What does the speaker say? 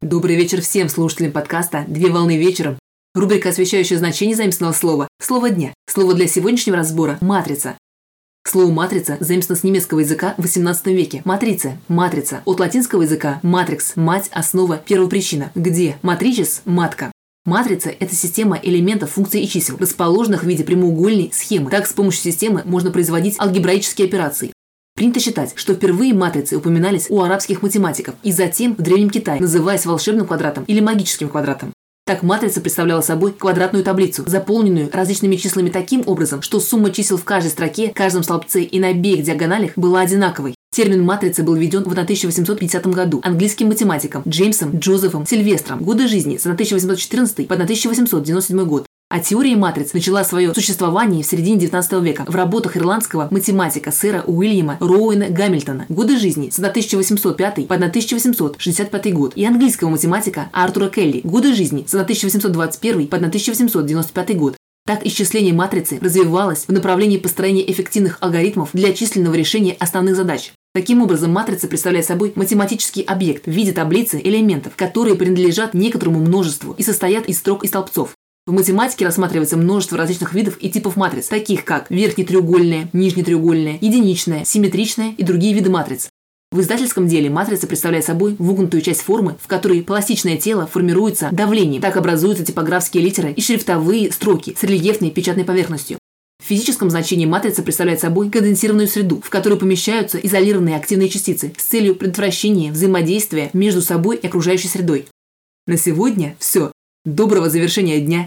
Добрый вечер всем слушателям подкаста «Две волны вечером». Рубрика, освещающая значение заимственного слова. Слово дня. Слово для сегодняшнего разбора – матрица. Слово «матрица» заимствовано с немецкого языка в XVIII веке. Матрица – матрица. От латинского языка – матрикс – мать, основа, первопричина. Где? Матричес – матка. Матрица – это система элементов, функций и чисел, расположенных в виде прямоугольной схемы. Так, с помощью системы можно производить алгебраические операции. Принято считать, что впервые матрицы упоминались у арабских математиков и затем в Древнем Китае, называясь волшебным квадратом или магическим квадратом. Так матрица представляла собой квадратную таблицу, заполненную различными числами таким образом, что сумма чисел в каждой строке, каждом столбце и на обеих диагоналях была одинаковой. Термин матрицы был введен в 1850 году английским математиком Джеймсом Джозефом Сильвестром. Годы жизни с 1814 по 1897 год. А теория матриц начала свое существование в середине 19 века в работах ирландского математика сэра Уильяма Роуэна Гамильтона «Годы жизни» с 1805 по 1865 год и английского математика Артура Келли «Годы жизни» с 1821 по 1895 год. Так исчисление матрицы развивалось в направлении построения эффективных алгоритмов для численного решения основных задач. Таким образом, матрица представляет собой математический объект в виде таблицы элементов, которые принадлежат некоторому множеству и состоят из строк и столбцов. В математике рассматривается множество различных видов и типов матриц, таких как верхнетреугольная, нижнетреугольная, единичная, симметричная и другие виды матриц. В издательском деле матрица представляет собой вогнутую часть формы, в которой пластичное тело формируется давлением. Так образуются типографские литеры и шрифтовые строки с рельефной печатной поверхностью. В физическом значении матрица представляет собой конденсированную среду, в которую помещаются изолированные активные частицы с целью предотвращения взаимодействия между собой и окружающей средой. На сегодня все. Доброго завершения дня